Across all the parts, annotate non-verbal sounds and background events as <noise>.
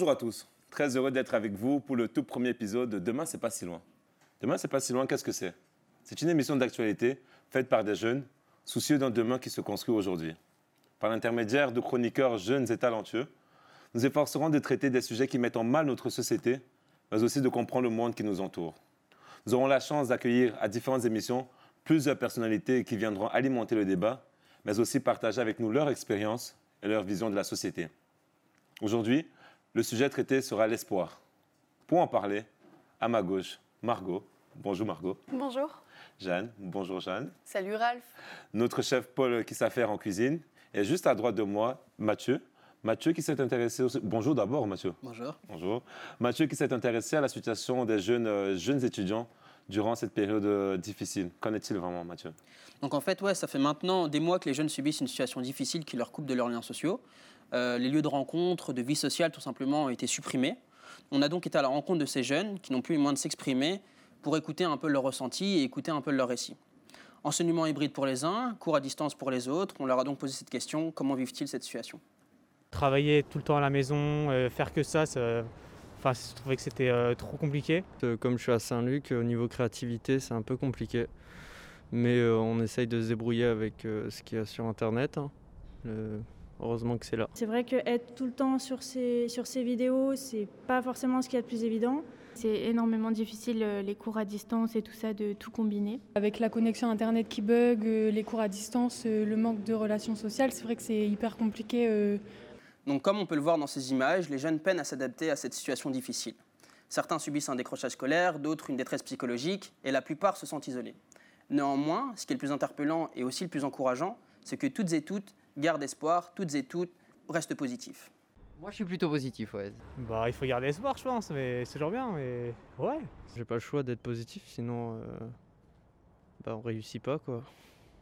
Bonjour à tous. Très heureux d'être avec vous pour le tout premier épisode de Demain, c'est pas si loin. Demain, c'est pas si loin, qu'est-ce que c'est? C'est une émission d'actualité faite par des jeunes soucieux d'un demain qui se construit aujourd'hui. Par l'intermédiaire de chroniqueurs jeunes et talentueux, nous efforcerons de traiter des sujets qui mettent en mal notre société, mais aussi de comprendre le monde qui nous entoure. Nous aurons la chance d'accueillir à différentes émissions plusieurs personnalités qui viendront alimenter le débat, mais aussi partager avec nous leur expérience et leur vision de la société. Aujourd'hui, le sujet traité sera l'espoir. Pour en parler, à ma gauche, Margot. Bonjour Margot. Bonjour. Jeanne. Bonjour Jeanne. Salut Ralph. Notre chef Paul qui s'affaire en cuisine. Et juste à droite de moi, Mathieu. Mathieu qui s'est intéressé aussi... Bonjour d'abord Mathieu. Bonjour. Bonjour. Mathieu qui s'est intéressé à la situation des jeunes, euh, jeunes étudiants durant cette période euh, difficile. Qu'en est-il vraiment Mathieu? Donc en fait, ouais, ça fait maintenant des mois que les jeunes subissent une situation difficile qui leur coupe de leurs liens sociaux. Euh, les lieux de rencontre, de vie sociale tout simplement ont été supprimés. On a donc été à la rencontre de ces jeunes qui n'ont plus les moyens de s'exprimer pour écouter un peu leur ressenti et écouter un peu leur récit. Enseignement hybride pour les uns, cours à distance pour les autres. On leur a donc posé cette question comment vivent-ils cette situation? Travailler tout le temps à la maison, euh, faire que ça, ça enfin, je trouvais que c'était euh, trop compliqué. Comme je suis à Saint-Luc, au niveau créativité, c'est un peu compliqué. Mais euh, on essaye de se débrouiller avec euh, ce qu'il y a sur Internet. hein. Le- Heureusement que c'est là. C'est vrai que être tout le temps sur ces, sur ces vidéos, c'est pas forcément ce qu'il y a de plus évident. C'est énormément difficile, euh, les cours à distance et tout ça, de tout combiner. Avec la connexion Internet qui bug, euh, les cours à distance, euh, le manque de relations sociales, c'est vrai que c'est hyper compliqué. Donc comme on peut le voir dans ces images, les jeunes peinent à s'adapter à cette situation difficile. Certains subissent un décrochage scolaire, d'autres une détresse psychologique, et la plupart se sentent isolés. Néanmoins, ce qui est le plus interpellant et aussi le plus encourageant, c'est que toutes et toutes gardent espoir, toutes et toutes restent positifs. Moi, je suis plutôt positif, ouais. Bah, il faut garder espoir, je pense, mais c'est toujours bien. Mais ouais. J'ai pas le choix d'être positif, sinon euh, bah, on réussit pas quoi.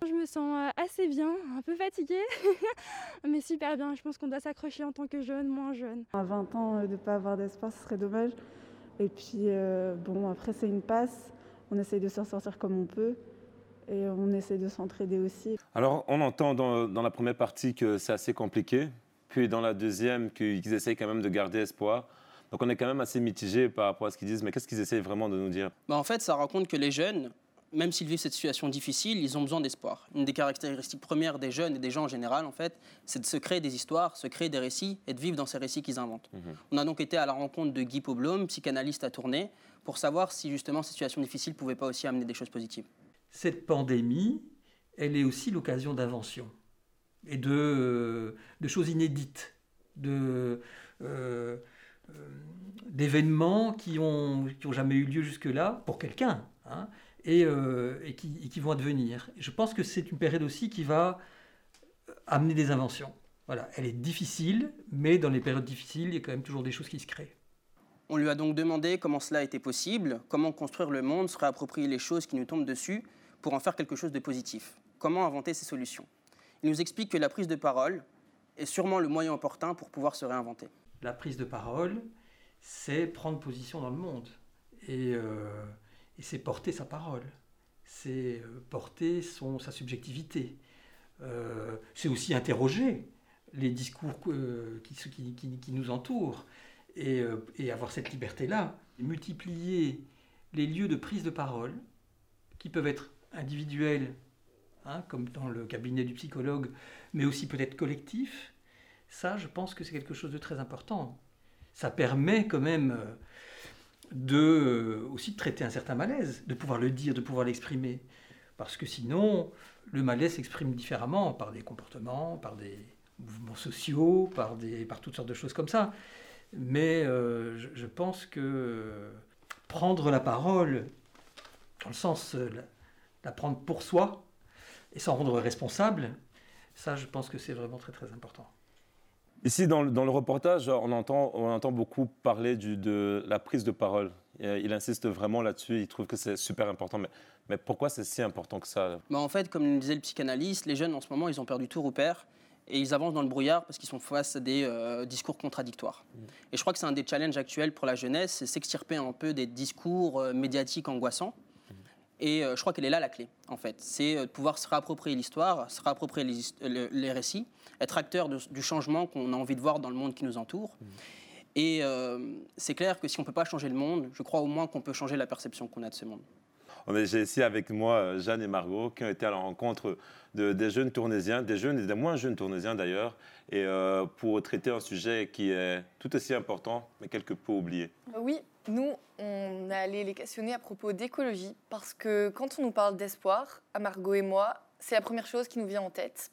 Je me sens euh, assez bien, un peu fatiguée, <laughs> mais super bien. Je pense qu'on doit s'accrocher en tant que jeune, moins jeune. À 20 ans, euh, de ne pas avoir d'espoir, ce serait dommage. Et puis, euh, bon, après, c'est une passe. On essaye de s'en sortir comme on peut. Et on essaye de s'entraider aussi. Alors, on entend dans, dans la première partie que c'est assez compliqué, puis dans la deuxième qu'ils essayent quand même de garder espoir. Donc, on est quand même assez mitigé par rapport à ce qu'ils disent, mais qu'est-ce qu'ils essayent vraiment de nous dire? Bah, en fait, ça raconte que les jeunes, même s'ils vivent cette situation difficile, ils ont besoin d'espoir. Une des caractéristiques premières des jeunes et des gens en général, en fait, c'est de se créer des histoires, se créer des récits et de vivre dans ces récits qu'ils inventent. On a donc été à la rencontre de Guy Poblom, psychanalyste à tourner, pour savoir si justement cette situation difficile pouvait pas aussi amener des choses positives. Cette pandémie, elle est aussi l'occasion d'invention et de, euh, choses inédites, euh, euh, d'événements qui ont, qui ont jamais eu lieu jusque-là pour quelqu'un hein, et, qui, vont advenir. Je pense que c'est une période aussi qui va amener des inventions. Voilà, elle est difficile, mais dans les périodes difficiles, il y a quand même toujours des choses qui se créent. On lui a donc demandé comment cela était possible, comment construire le monde, se réapproprier les choses qui nous tombent dessus pour en faire quelque chose de positif. Comment inventer ces solutions? Il nous explique que la prise de parole est sûrement le moyen opportun pour pouvoir se réinventer. La prise de parole, c'est prendre position dans le monde. Et, euh, c'est porter sa parole. C'est euh, porter son, sa subjectivité. Euh, c'est aussi interroger les discours qui nous entourent. Et, euh, et avoir cette liberté-là. Multiplier les lieux de prise de parole, qui peuvent être individuels, hein, comme dans le cabinet du psychologue, mais aussi peut-être collectifs. Ça, je pense que c'est quelque chose de très important. Ça permet quand même euh, de euh, aussi de traiter un certain malaise, de pouvoir le dire, de pouvoir l'exprimer. Parce que sinon, le malaise s'exprime différemment par des comportements, par des mouvements sociaux, par, des, par toutes sortes de choses comme ça. Mais euh, je, je pense que prendre la parole, dans le sens euh, la, la prendre pour soi et s'en rendre responsable, ça, je pense que c'est vraiment très très important. Ici, dans, le- dans le reportage, on entend, on entend beaucoup parler du- de la prise de parole. Euh, il insiste vraiment là-dessus, il trouve que c'est super important. Mais, mais pourquoi c'est si important que ça Bah, en fait, comme nous disait le psychanalyste, les jeunes en ce moment, ils ont perdu tout repère et ils avancent dans le brouillard parce qu'ils sont face à des euh, discours contradictoires. Et je crois que c'est un des challenges actuels pour la jeunesse, c'est s'extirper un peu des discours euh, médiatiques angoissants. Et euh, je crois qu'elle est là la clé, en fait. C'est de pouvoir se réapproprier l'histoire, se réapproprier les, récits, être acteur de- du changement qu'on a envie de voir dans le monde qui nous entoure. Et euh, c'est clair que si on ne peut pas changer le monde, je crois au moins qu'on peut changer la perception qu'on a de ce monde. On est ici avec moi euh, Jeanne et Margot qui ont été à la rencontre de, des jeunes tournésiens, des jeunes et des moins jeunes tournésiens d'ailleurs, et euh, pour traiter un sujet qui est tout aussi important, mais quelque peu oublié. Oui, nous, on allé les questionner à propos d'écologie, parce que quand on nous parle d'espoir, à Margot et moi, c'est la première chose qui nous vient en tête.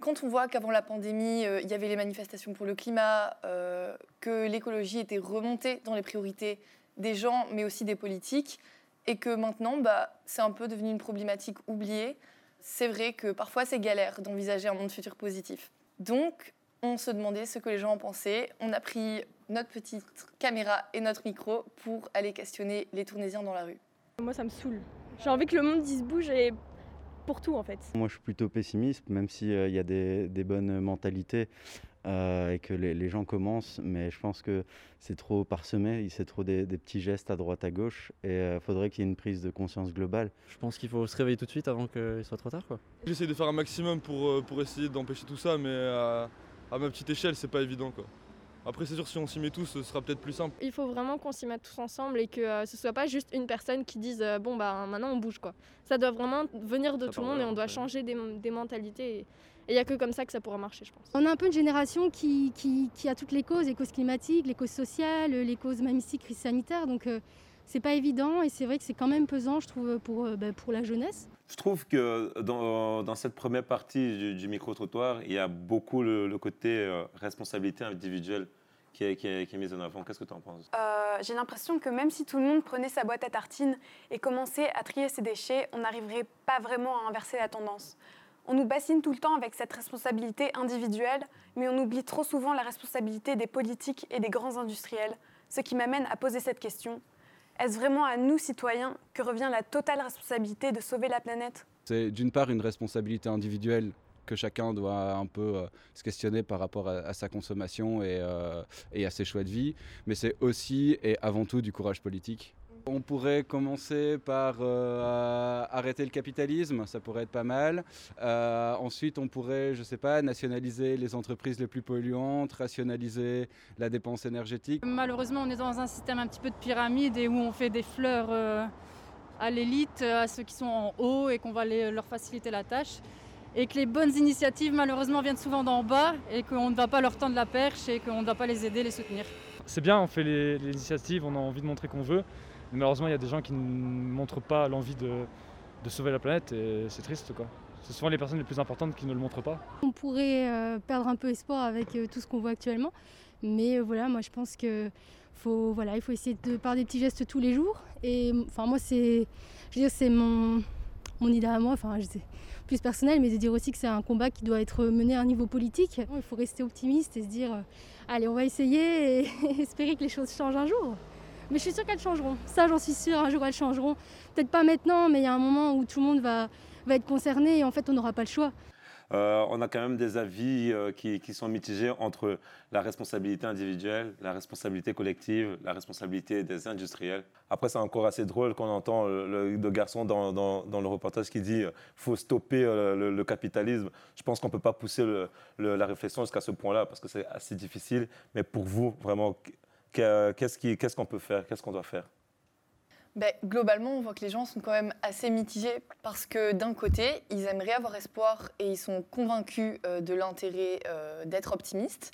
Quand on voit qu'avant la pandémie, euh, il y avait les manifestations pour le climat, euh, que l'écologie était remontée dans les priorités des gens, mais aussi des politiques, et que maintenant, bah, c'est un peu devenu une problématique oubliée, c'est vrai que parfois c'est galère d'envisager un monde futur positif. Donc, on se demandait ce que les gens en pensaient. On a pris notre petite caméra et notre micro pour aller questionner les Tournésiens dans la rue. Moi, ça me saoule. J'ai envie que le monde se bouge et pour tout en fait. Moi, je suis plutôt pessimiste, même s'il y a des, des bonnes mentalités euh, et que les, les, gens commencent, mais je pense que c'est trop parsemé, c'est trop des, des, petits gestes à droite, à gauche, et il euh, faudrait qu'il y ait une prise de conscience globale. Je pense qu'il faut se réveiller tout de suite avant qu'il soit trop tard. J'essaie de faire un maximum pour, euh, pour essayer d'empêcher tout ça, mais à, à ma petite échelle, c'est pas évident. Quoi. Après, c'est sûr, si on s'y met tous, ce sera peut-être plus simple. Il faut vraiment qu'on s'y mette tous ensemble et que euh, ce soit pas juste une personne qui dise euh, bon, bah maintenant on bouge quoi. Ça doit vraiment venir de Ça tout le monde et on doit changer des, des mentalités. Et il n'y a que comme ça que ça pourra marcher, je pense. On a un peu une génération qui, qui, qui a toutes les causes, les causes climatiques, les causes sociales, les causes même ici, crise sanitaire. Donc euh, c'est pas évident et c'est vrai que c'est quand même pesant, je trouve, pour, bah, pour la jeunesse. Je trouve que dans, dans cette première partie du, du micro-trottoir, il y a beaucoup le, le côté euh, responsabilité individuelle qui est, qui est, qui est mise en avant. Qu'est-ce que tu en penses? Euh, J'ai l'impression que même si tout le monde prenait sa boîte à tartines et commençait à trier ses déchets, on n'arriverait pas vraiment à inverser la tendance. On nous bassine tout le temps avec cette responsabilité individuelle, mais on oublie trop souvent la responsabilité des politiques et des grands industriels, ce qui m'amène à poser cette question. Est-ce vraiment à nous, citoyens, que revient la totale responsabilité de sauver la planète? C'est d'une part une responsabilité individuelle que chacun doit un peu euh, se questionner par rapport à, sa consommation euh, et, à ses choix de vie, mais c'est aussi et avant tout du courage politique. On pourrait commencer par euh, arrêter le capitalisme, ça pourrait être pas mal. Euh, ensuite, on pourrait, je sais pas, nationaliser les entreprises les plus polluantes, rationaliser la dépense énergétique. Malheureusement, on est dans un système un petit peu de pyramide et où on fait des fleurs euh, à l'élite, à ceux qui sont en haut et qu'on va les, leur faciliter la tâche. Et que les bonnes initiatives, malheureusement, viennent souvent d'en bas et qu'on ne va pas leur tendre la perche et qu'on ne va pas les aider, les soutenir. C'est bien, on fait les, les initiatives, on a envie de montrer qu'on veut. Malheureusement, il y a des gens qui ne montrent pas l'envie de, sauver la planète et c'est triste. quoi. C'est souvent les personnes les plus importantes qui ne le montrent pas. On pourrait euh, perdre un peu espoir avec euh, tout ce qu'on voit actuellement. Mais euh, voilà, moi je pense que faut, voilà, il faut essayer de par des petits gestes tous les jours. Et enfin moi c'est, je veux dire c'est mon, mon idée à moi. Enfin plus personnel, mais de dire aussi que c'est un combat qui doit être mené à un niveau politique. Il faut rester optimiste et se dire, allez on va essayer et <laughs> espérer que les choses changent un jour. Mais je suis sûre qu'elles changeront. Ça, j'en suis sûre. Un jour, elles changeront. Peut-être pas maintenant, mais il y a un moment où tout le monde va, va être concerné et en fait, on n'aura pas le choix. Euh, on a quand même des avis euh, qui, qui, sont mitigés entre la responsabilité individuelle, la responsabilité collective, la responsabilité des industriels. Après, c'est encore assez drôle qu'on entend le, le, garçon dans, dans, dans, le reportage qui dit qu'il faut stopper euh, le, le, capitalisme. Je pense qu'on ne peut pas pousser la réflexion jusqu'à ce point-là parce que c'est assez difficile. Mais pour vous, vraiment, qu'est-ce qu'on qu peut faire Qu'est-ce qu'on doit faire ben, globalement, on voit que les gens sont quand même assez mitigés parce que d'un côté, ils aimeraient avoir espoir et ils sont convaincus euh, de l'intérêt euh, d'être optimistes.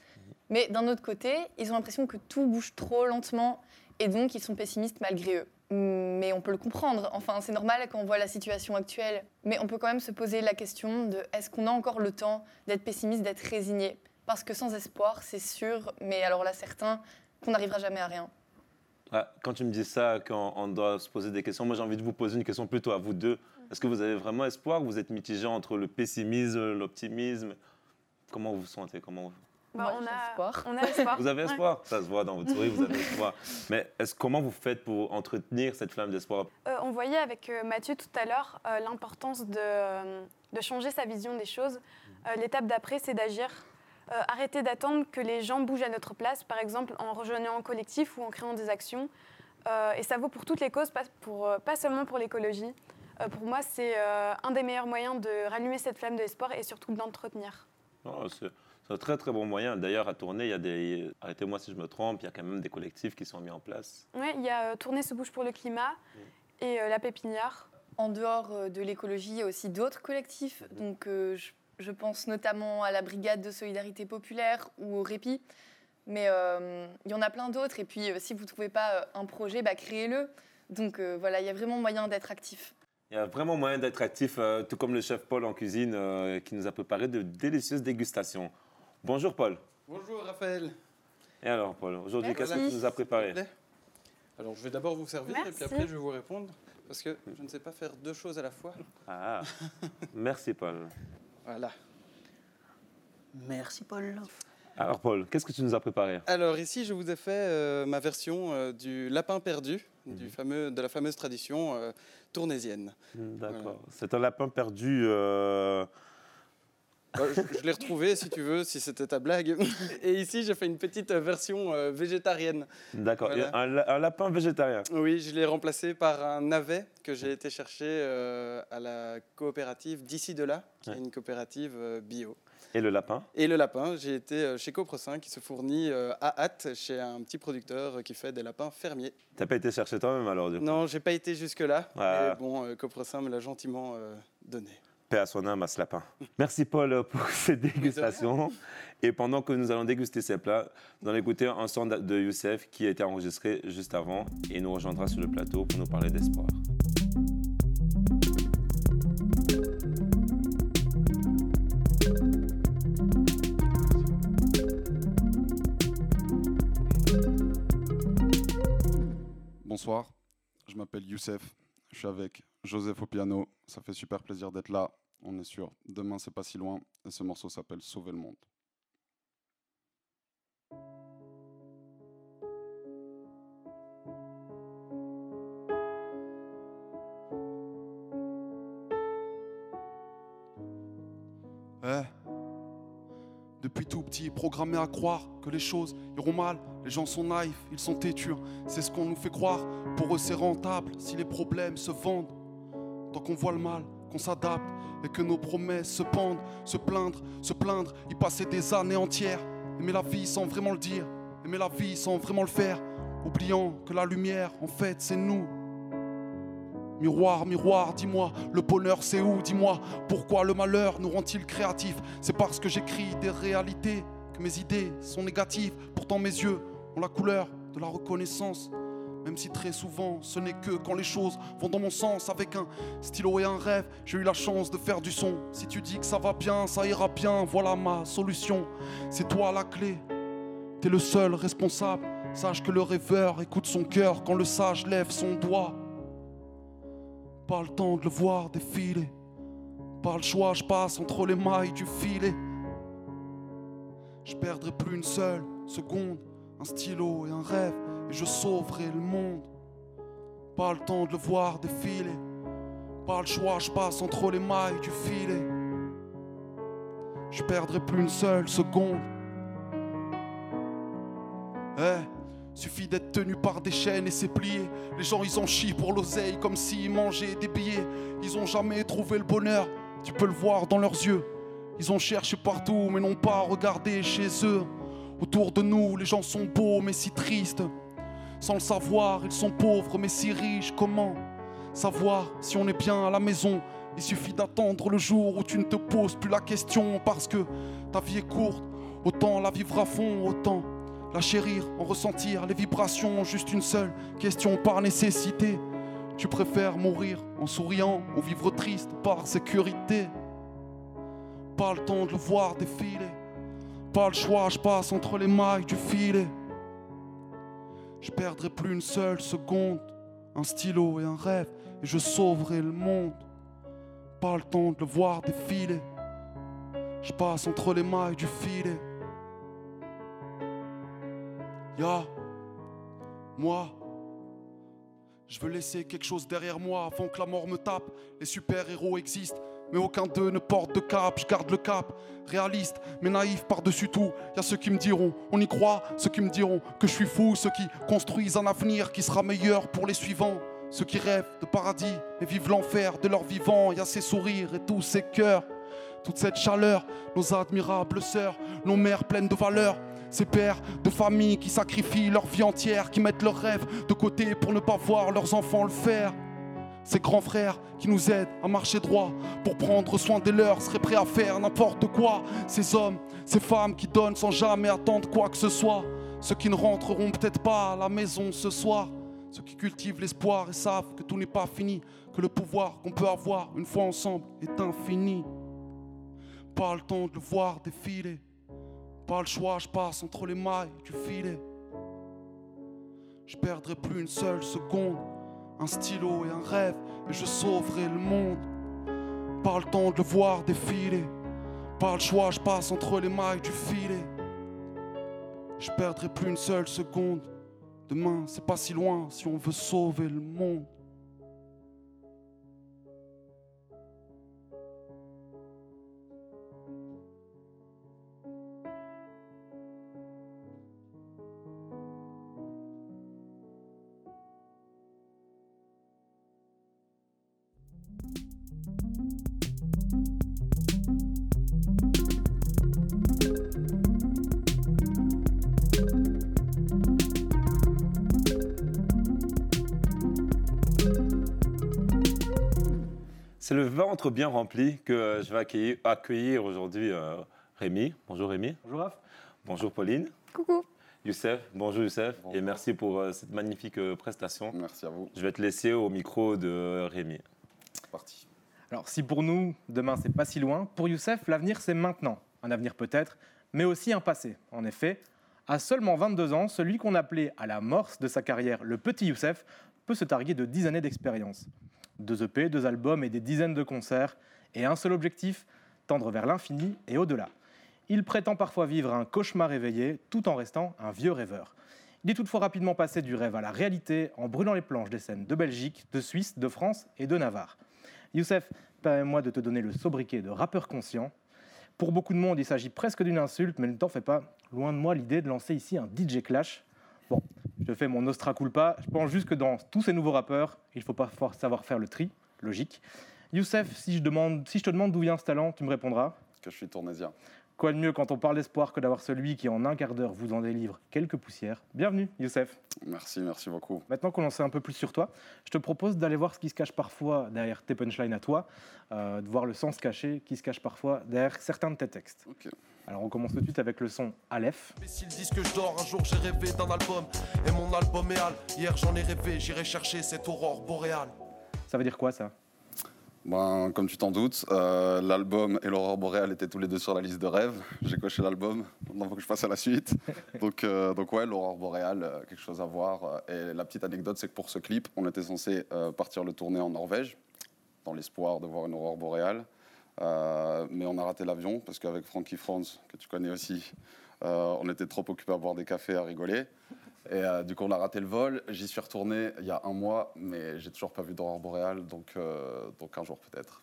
Mais d'un autre côté, ils ont l'impression que tout bouge trop lentement et donc ils sont pessimistes malgré eux. Mais on peut le comprendre. Enfin, c'est normal quand on voit la situation actuelle. Mais on peut quand même se poser la question de est-ce qu'on a encore le temps d'être pessimiste, d'être résigné? Parce que sans espoir, c'est sûr, mais alors là, certains, qu'on n'arrivera jamais à rien. Ah, quand tu me dis ça, quand on doit se poser des questions, moi j'ai envie de vous poser une question plutôt à vous deux. Est-ce que vous avez vraiment espoir ou vous êtes mitigé entre le pessimisme, l'optimisme? Comment vous vous sentez? Comment vous... Bah, on, a espoir. on a espoir. <laughs> Vous avez espoir? Ouais. Ça se voit dans votre souris, vous avez <laughs> espoir. Mais est comment vous faites pour entretenir cette flamme d'espoir? Euh, On voyait avec euh, Mathieu tout à l'heure euh, l'importance de, de, changer sa vision des choses. L'étape d'après, c'est d'agir euh, arrêter d'attendre que les gens bougent à notre place, par exemple en rejoignant un collectif ou en créant des actions. Euh, et ça vaut pour toutes les causes, pas, pour, euh, pas seulement pour l'écologie. Euh, pour moi, c'est euh, un des meilleurs moyens de rallumer cette flamme de l'espoir et surtout de l'entretenir. Oh, C'est un très très bon moyen. D'ailleurs, à tourner, il y a des. Arrêtez-moi si je me trompe, il y a quand même des collectifs qui sont mis en place. Oui, il y a euh, Tourner se bouge pour le climat et euh, La Pépinière. En dehors de l'écologie, il y a aussi d'autres collectifs. Donc, euh, je, je pense notamment à la Brigade de solidarité populaire ou au Répit. Mais euh, il y en a plein d'autres. Et puis, euh, si vous ne trouvez pas euh, un projet, bah, créez-le. Donc, euh, voilà, il y a vraiment moyen d'être actif. Il y a vraiment moyen d'être actif, euh, tout comme le chef Paul en cuisine euh, qui nous a préparé de délicieuses dégustations. Bonjour Paul. Bonjour Raphaël. Et alors Paul, aujourd'hui, qu'est-ce que tu nous as préparé. Alors je vais d'abord vous servir et puis après je vais vous répondre parce que je ne sais pas faire deux choses à la fois. Ah, merci Paul. Voilà. Merci Paul. Alors Paul, qu'est-ce que tu nous as préparé Alors ici je vous ai fait euh, ma version euh, du lapin perdu, du fameux, de la fameuse tradition euh, tournaisienne. D'accord. C'est un lapin perdu. Ouais, je je l'ai retrouvé si tu veux, si c'était ta blague. <laughs> Et ici j'ai fait une petite euh, version euh, végétarienne. D'accord. Voilà. Un, la- un lapin végétarien. Oui, je l'ai remplacé par un navet que j'ai été chercher euh, à la coopérative d'ici de là, qui est une coopérative euh, bio. Et le lapin Et le lapin, j'ai été chez Copresin qui se fournit euh, à hâte chez un petit producteur qui fait des lapins fermiers. T'as pas été chercher toi-même alors du coup Non, j'ai pas été jusque-là, Ouais. mais bon, euh, Copresin me l'a gentiment euh, donné. Paix à son âme, à ce lapin. Merci Paul pour <laughs> cette dégustation. Et pendant que nous allons déguster ces plats, nous allons écouter un son de Youssef qui a été enregistré juste avant et nous rejoindra sur le plateau pour nous parler d'espoir. Bonsoir, je m'appelle Youssef, je suis avec Joseph au piano, ça fait super plaisir d'être là, on est sûr, demain c'est pas si loin, et ce morceau s'appelle Sauver le monde. Eh. Depuis tout petit, programmé à croire que les choses iront mal. Les gens sont naïfs, ils sont têtus. C'est ce qu'on nous fait croire. Pour eux, c'est rentable si les problèmes se vendent. Tant qu'on voit le mal, qu'on s'adapte et que nos promesses se pendent. Se plaindre, se plaindre, y passer des années entières. Aimer la vie sans vraiment le dire. Aimer la vie sans vraiment le faire. Oubliant que la lumière, en fait, c'est nous. Miroir, miroir, dis-moi, le bonheur c'est où Dis-moi, pourquoi le malheur nous rend-il créatifs? C'est parce que j'écris des réalités que mes idées sont négatives. Pourtant mes yeux ont la couleur de la reconnaissance. Même si très souvent ce n'est que quand les choses vont dans mon sens avec un stylo et un rêve, j'ai eu la chance de faire du son. Si tu dis que ça va bien, ça ira bien, voilà ma solution. C'est toi la clé, t'es le seul responsable. Sache que le rêveur écoute son cœur quand le sage lève son doigt. Pas le temps de le voir défiler. Pas le choix, je passe entre les mailles du filet. Je perdrai plus une seule seconde, un stylo et un rêve, et je sauverai le monde. Pas le temps de le voir défiler. Pas le choix, je passe entre les mailles du filet. Je perdrai plus une seule seconde. Eh, suffit d'être tenu par des chaînes et c'est plié. Les gens ils en chient pour l'oseille comme s'ils mangeaient des billets. Ils ont jamais trouvé le bonheur, tu peux le voir dans leurs yeux. Ils ont cherché partout mais n'ont pas regardé chez eux. Autour de nous, les gens sont beaux mais si tristes. Sans le savoir, ils sont pauvres mais si riches. Comment savoir si on est bien à la maison? Il suffit d'attendre le jour où tu ne te poses plus la question parce que ta vie est courte. Autant la vivre à fond, autant la chérir, en ressentir les vibrations. Juste une seule question par nécessité. Tu préfères mourir en souriant ou vivre triste par sécurité? Pas le temps de le voir défiler. Pas le choix, je passe entre les mailles du filet. Je perdrai plus une seule seconde. Un stylo et un rêve, et je sauverai le monde. Pas le temps de le voir défiler. Je passe entre les mailles du filet. Ya, moi, je veux laisser quelque chose derrière moi avant que la mort me tape. Les super-héros existent, mais aucun d'eux ne porte de cap. Je garde le cap, réaliste, mais naïf par-dessus tout. Y a ceux qui me diront, on y croit, ceux qui me diront que je suis fou, ceux qui construisent un avenir qui sera meilleur pour les suivants. Ceux qui rêvent de paradis et vivent l'enfer de leur vivant. Y a ces sourires et tous ces cœurs toute cette chaleur, nos admirables sœurs, nos mères pleines de valeur. Ces pères de famille qui sacrifient leur vie entière, qui mettent leurs rêves de côté pour ne pas voir leurs enfants le faire. Ces grands frères qui nous aident à marcher droit pour prendre soin des leurs, seraient prêts à faire n'importe quoi. Ces hommes, ces femmes qui donnent sans jamais attendre quoi que ce soit. Ceux qui ne rentreront peut-être pas à la maison ce soir. Ceux qui cultivent l'espoir et savent que tout n'est pas fini, que le pouvoir qu'on peut avoir une fois ensemble est infini. Pas le temps de le voir défiler. Pas le choix, je passe entre les mailles du filet. Je perdrai plus une seule seconde. Un stylo et un rêve, et je sauverai le monde. Pas le temps de le voir défiler. Pas le choix, je passe entre les mailles du filet. Je perdrai plus une seule seconde. Demain, c'est pas si loin si on veut sauver le monde. C'est le ventre bien rempli que euh, je vais accueillir, accueillir aujourd'hui euh, Rémi. Bonjour Rémi. Bonjour Raph. Bonjour Pauline. Coucou. Youssef, bonjour Youssef, et merci pour euh, cette magnifique euh, prestation. Merci à vous. Je vais te laisser au micro de Rémi. Parti. Alors si pour nous, demain c'est pas si loin, pour Youssef, l'avenir c'est maintenant. Un avenir peut-être, mais aussi un passé. En effet, à seulement 22 ans, celui qu'on appelait à l'amorce de sa carrière le petit Youssef peut se targuer de 10 années d'expérience. Deux EP, deux albums et des dizaines de concerts, et un seul objectif, tendre vers l'infini et au-delà. Il prétend parfois vivre un cauchemar éveillé tout en restant un vieux rêveur. Il est toutefois rapidement passé du rêve à la réalité en brûlant les planches des scènes de Belgique, de Suisse, de France et de Navarre. Youssef, permets-moi de te donner le sobriquet de rappeur conscient. Pour beaucoup de monde, il s'agit presque d'une insulte, mais ne t'en fais pas. Loin de moi l'idée de lancer ici un DJ clash. Bon, je fais mon ostra culpa. Je pense juste que dans tous ces nouveaux rappeurs, il faut pas savoir faire le tri, logique. Youssef, si je, demande, si je te demande d'où vient ce talent, tu me répondras Que je suis tournésien. Quoi de mieux quand on parle d'espoir que d'avoir celui qui en un quart d'heure vous en délivre quelques poussières? Bienvenue, Youssef. Merci, merci beaucoup. Maintenant qu'on en sait un peu plus sur toi, je te propose d'aller voir ce qui se cache parfois derrière tes punchlines à toi, euh, de voir le sens caché qui se cache parfois derrière certains de tes textes. Alors on commence tout de suite avec le son Aleph. S'ils disent que je dors, un jour j'ai rêvé d'un album. Et mon album est Al. Hier j'en ai rêvé, j'irai chercher cette aurore boréale. Ça veut dire quoi ça? Ben, comme tu t'en doutes, euh, l'album et l'aurore boréale étaient tous les deux sur la liste de rêves. J'ai coché l'album, maintenant il faut que je passe à la suite. <laughs> donc, euh, donc ouais, l'aurore boréale, euh, quelque chose à voir. Et la petite anecdote, c'est que pour ce clip, on était censé euh, partir le tourner en Norvège, dans l'espoir de voir une aurore boréale. Euh, mais on a raté l'avion parce qu'avec Frankie Franz, que tu connais aussi, euh, on était trop occupés à boire des cafés, à rigoler. Et euh, du coup, on a raté le vol. J'y suis retourné il y a un mois, mais j'ai toujours pas vu d'aurore boréale, donc, euh, donc un jour peut-être.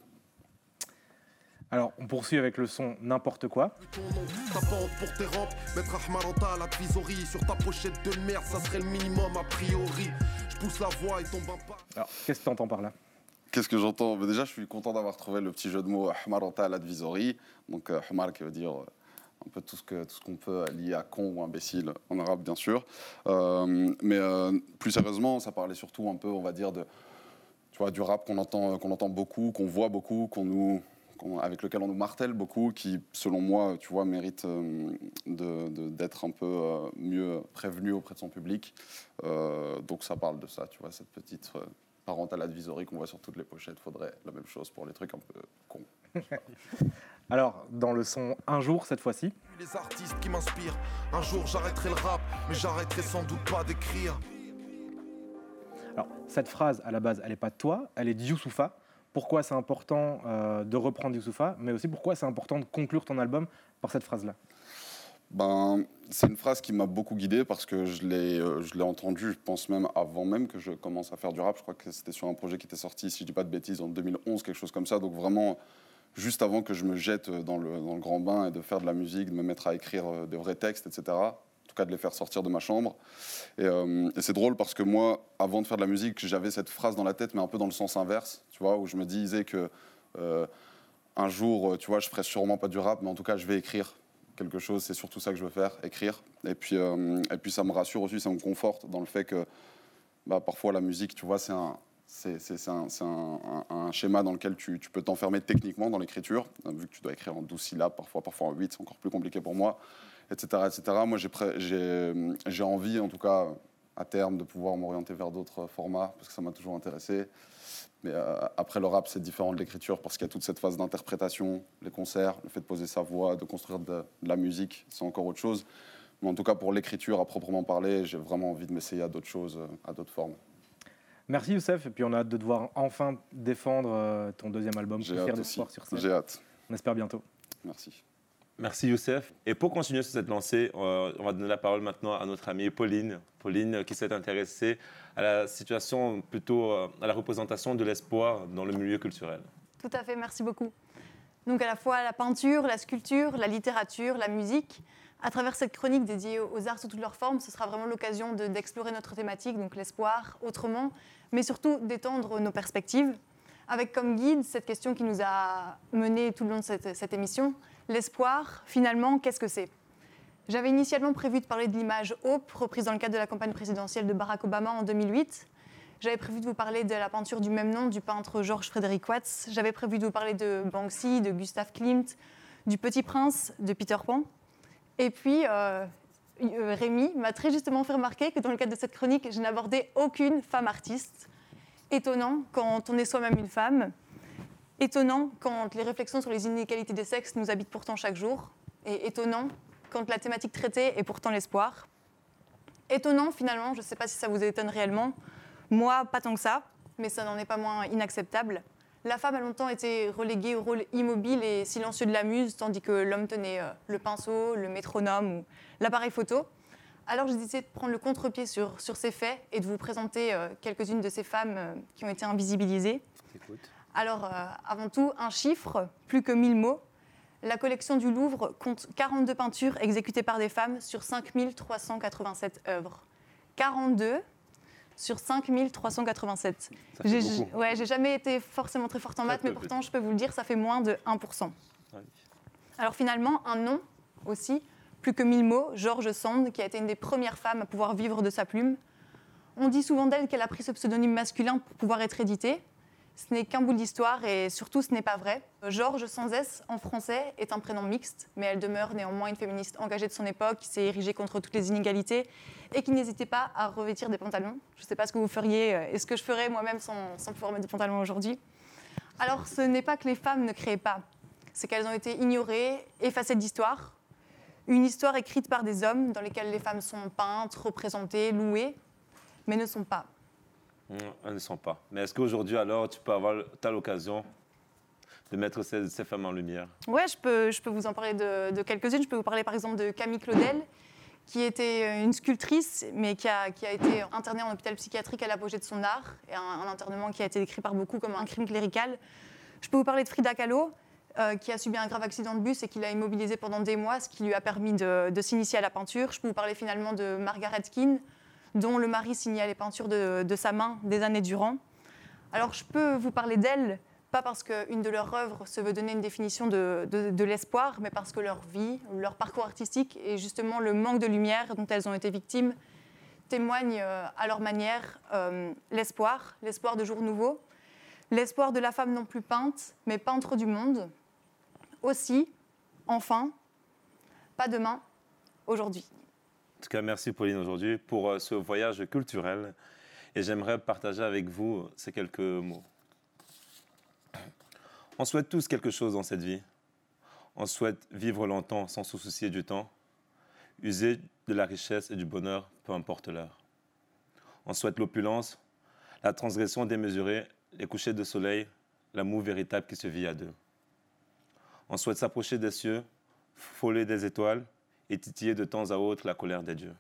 Alors on poursuit avec le son N'importe quoi. Ta bande pour tes rampes, mettre Ahmaranta à l'advisory. Sur ta pochette de merde, ça serait le minimum a priori. Je pousse la voix et tombe un pas. Alors qu'est-ce que tu entends par là? Qu'est-ce que j'entends? Déjà, je suis content d'avoir trouvé le petit jeu de mots Ahmaranta à l'advisory. Donc, euh, Ahmar qui veut dire euh, un peu tout ce qu'on peut lier à con ou imbécile en arabe, bien sûr. Euh, mais euh, plus sérieusement, ça parlait surtout un peu, on va dire, de, tu vois, du rap qu'on entend, qu'on entend beaucoup, qu'on voit beaucoup, qu'on nous, avec lequel on nous martèle beaucoup, qui, selon moi, tu vois, mérite euh, d'être un peu euh, mieux prévenu auprès de son public. Euh, donc ça parle de ça, tu vois, cette petite parentale advisory qu'on voit sur toutes les pochettes. Faudrait la même chose pour les trucs un peu cons. <laughs> Alors dans le son Un jour cette fois-ci. Les artistes qui m'inspirent. Un jour j'arrêterai le rap, mais j'arrêterai sans doute pas d'écrire. Alors cette phrase à la base elle n'est pas de toi, elle est de Youssoufa. Pourquoi c'est important euh, de reprendre Youssoufa, mais aussi pourquoi c'est important de conclure ton album par cette phrase-là? Ben, c'est une phrase qui m'a beaucoup guidé parce que je l'ai, euh, je l'ai entendue, je pense même avant même que je commence à faire du rap. Je crois que c'était sur un projet qui était sorti, si je dis pas de bêtises, en 2011, quelque chose comme ça. Donc vraiment, juste avant que je me jette dans le, grand bain et de faire de la musique, de me mettre à écrire euh, des vrais textes, etc. En tout cas, de les faire sortir de ma chambre. Et, euh, et c'est drôle parce que moi, avant de faire de la musique, j'avais cette phrase dans la tête, mais un peu dans le sens inverse, tu vois, où je me disais que un jour, tu vois, je ferai sûrement pas du rap, mais en tout cas, je vais écrire quelque chose. C'est surtout ça que je veux faire, écrire. Et puis, euh, et puis ça me rassure aussi, ça me conforte dans le fait que bah, parfois la musique, tu vois, c'est un, c'est, un, un- schéma dans lequel tu, tu peux t'enfermer techniquement dans l'écriture, euh, vu que tu dois écrire en 12 syllabes, parfois, parfois en 8, c'est encore plus compliqué pour moi, etc. etc. Moi, j'ai envie, en tout cas, à terme, de pouvoir m'orienter vers d'autres formats, parce que ça m'a toujours intéressé. Mais euh, après, le rap, c'est différent de l'écriture, parce qu'il y a toute cette phase d'interprétation, les concerts, le fait de poser sa voix, de construire de, de la musique, c'est encore autre chose. Mais en tout cas, pour l'écriture, à proprement parler, j'ai vraiment envie de m'essayer à d'autres choses, euh, à d'autres formes. Merci Youssef, et puis on a hâte de te voir enfin défendre euh, ton deuxième album, J'ai hâte d'espoir aussi. sur scène. J'ai hâte. On espère bientôt. Merci. Merci Youssef. Et pour continuer sur cette lancée, euh, on va donner la parole maintenant à notre amie Pauline. Pauline euh, qui s'est intéressée à la situation, plutôt euh, à la représentation de l'espoir dans le milieu culturel. Tout à fait, merci beaucoup. Donc à la fois la peinture, la sculpture, la littérature, la musique. À travers cette chronique dédiée aux arts sous toutes leurs formes, ce sera vraiment l'occasion de- d'explorer notre thématique, donc l'espoir, autrement, mais surtout d'étendre nos perspectives, avec comme guide cette question qui nous a menés tout le long de cette émission, l'espoir, finalement, qu'est-ce que c'est? J'avais initialement prévu de parler de l'image Hope, reprise dans le cadre de la campagne présidentielle de Barack Obama en 2008. J'avais prévu de vous parler de la peinture du même nom du peintre Georges Frédéric Watts. J'avais prévu de vous parler de Banksy, de Gustave Klimt, du Petit Prince, de Peter Pan. Et puis, euh, euh, Rémi m'a très justement fait remarquer que dans le cadre de cette chronique, je n'abordais aucune femme artiste. Étonnant quand on est soi-même une femme. Étonnant quand les réflexions sur les inégalités des sexes nous habitent pourtant chaque jour. Et étonnant quand la thématique traitée est pourtant l'espoir. Étonnant finalement, je ne sais pas si ça vous étonne réellement, moi pas tant que ça, mais ça n'en est pas moins inacceptable. La femme a longtemps été reléguée au rôle immobile et silencieux de la muse, tandis que l'homme tenait euh, le pinceau, le métronome ou l'appareil photo. Alors j'ai décidé de prendre le contre-pied sur, ces faits et de vous présenter euh, quelques-unes de ces femmes euh, qui ont été invisibilisées. Alors, euh, avant tout, un chiffre, plus que 1000 mots. La collection du Louvre compte 42 peintures exécutées par des femmes sur 5387 œuvres. 42 sur 5387. Ça fait J'ai beaucoup. ouais, j'ai jamais été forcément très forte en maths, mais pourtant, je peux vous le dire, ça fait moins de 1%. Alors finalement, un nom aussi, plus que 1000 mots, George Sand, qui a été une des premières femmes à pouvoir vivre de sa plume. On dit souvent d'elle qu'elle a pris ce pseudonyme masculin pour pouvoir être éditée. Ce n'est qu'un bout d'histoire et surtout ce n'est pas vrai. Georges sans S en français est un prénom mixte, mais elle demeure néanmoins une féministe engagée de son époque, qui s'est érigée contre toutes les inégalités et qui n'hésitait pas à revêtir des pantalons. Je ne sais pas ce que vous feriez euh, et ce que je ferais moi-même sans, sans pouvoir mettre des pantalons aujourd'hui? Alors ce n'est pas que les femmes ne créaient pas, c'est qu'elles ont été ignorées, effacées d'histoire. Une histoire écrite par des hommes dans lesquels les femmes sont peintes, représentées, louées, mais ne sont pas. Mmh, Elles ne sont pas. Mais est-ce qu'aujourd'hui, alors, tu peux avoir as l'occasion de mettre ces, femmes en lumière? Ouais, je peux, je peux vous en parler de, quelques-unes. Je peux vous parler par exemple de Camille Claudel, qui était euh, une sculptrice, mais qui a, qui a été internée en hôpital psychiatrique à l'apogée de son art, et un, un internement qui a été décrit par beaucoup comme un crime clérical. Je peux vous parler de Frida Kahlo, euh, qui a subi un grave accident de bus et qui l'a immobilisée pendant des mois, ce qui lui a permis de, de s'initier à la peinture. Je peux vous parler finalement de Margaret Keane, dont le mari signait les peintures de, sa main des années durant. Alors je peux vous parler d'elles, pas parce qu'une de leurs œuvres se veut donner une définition de l'espoir, mais parce que leur vie, leur parcours artistique et justement le manque de lumière dont elles ont été victimes témoignent euh, à leur manière euh, l'espoir, l'espoir de jours nouveaux, l'espoir de la femme non plus peinte, mais peintre du monde. Aussi, enfin, pas demain, aujourd'hui. En tout cas, merci Pauline aujourd'hui pour euh, ce voyage culturel. Et j'aimerais partager avec vous ces quelques mots. On souhaite tous quelque chose dans cette vie. On souhaite vivre longtemps sans se soucier du temps, user de la richesse et du bonheur, peu importe l'heure. On souhaite l'opulence, la transgression démesurée, les couchers de soleil, l'amour véritable qui se vit à deux. On souhaite s'approcher des cieux, frôler des étoiles et titiller de temps à autre la colère des dieux.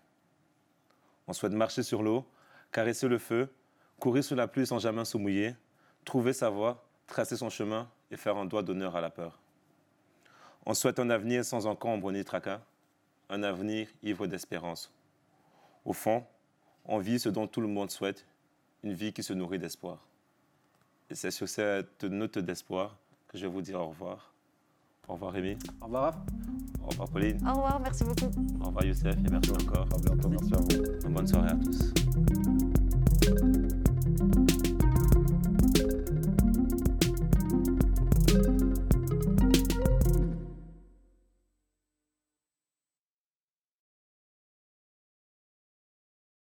On souhaite marcher sur l'eau, caresser le feu, courir sous la pluie sans jamais se mouiller, trouver sa voie, tracer son chemin et faire un doigt d'honneur à la peur. On souhaite un avenir sans encombre ni tracas, un avenir ivre d'espérance. Au fond, on vit ce dont tout le monde souhaite, une vie qui se nourrit d'espoir. Et c'est sur cette note d'espoir que je vais vous dire au revoir. Au revoir Rémi. Au revoir Raph. Au revoir Pauline. Au revoir, merci beaucoup. Au revoir Youssef et merci encore. À bientôt, merci à vous. Bonne soirée à tous.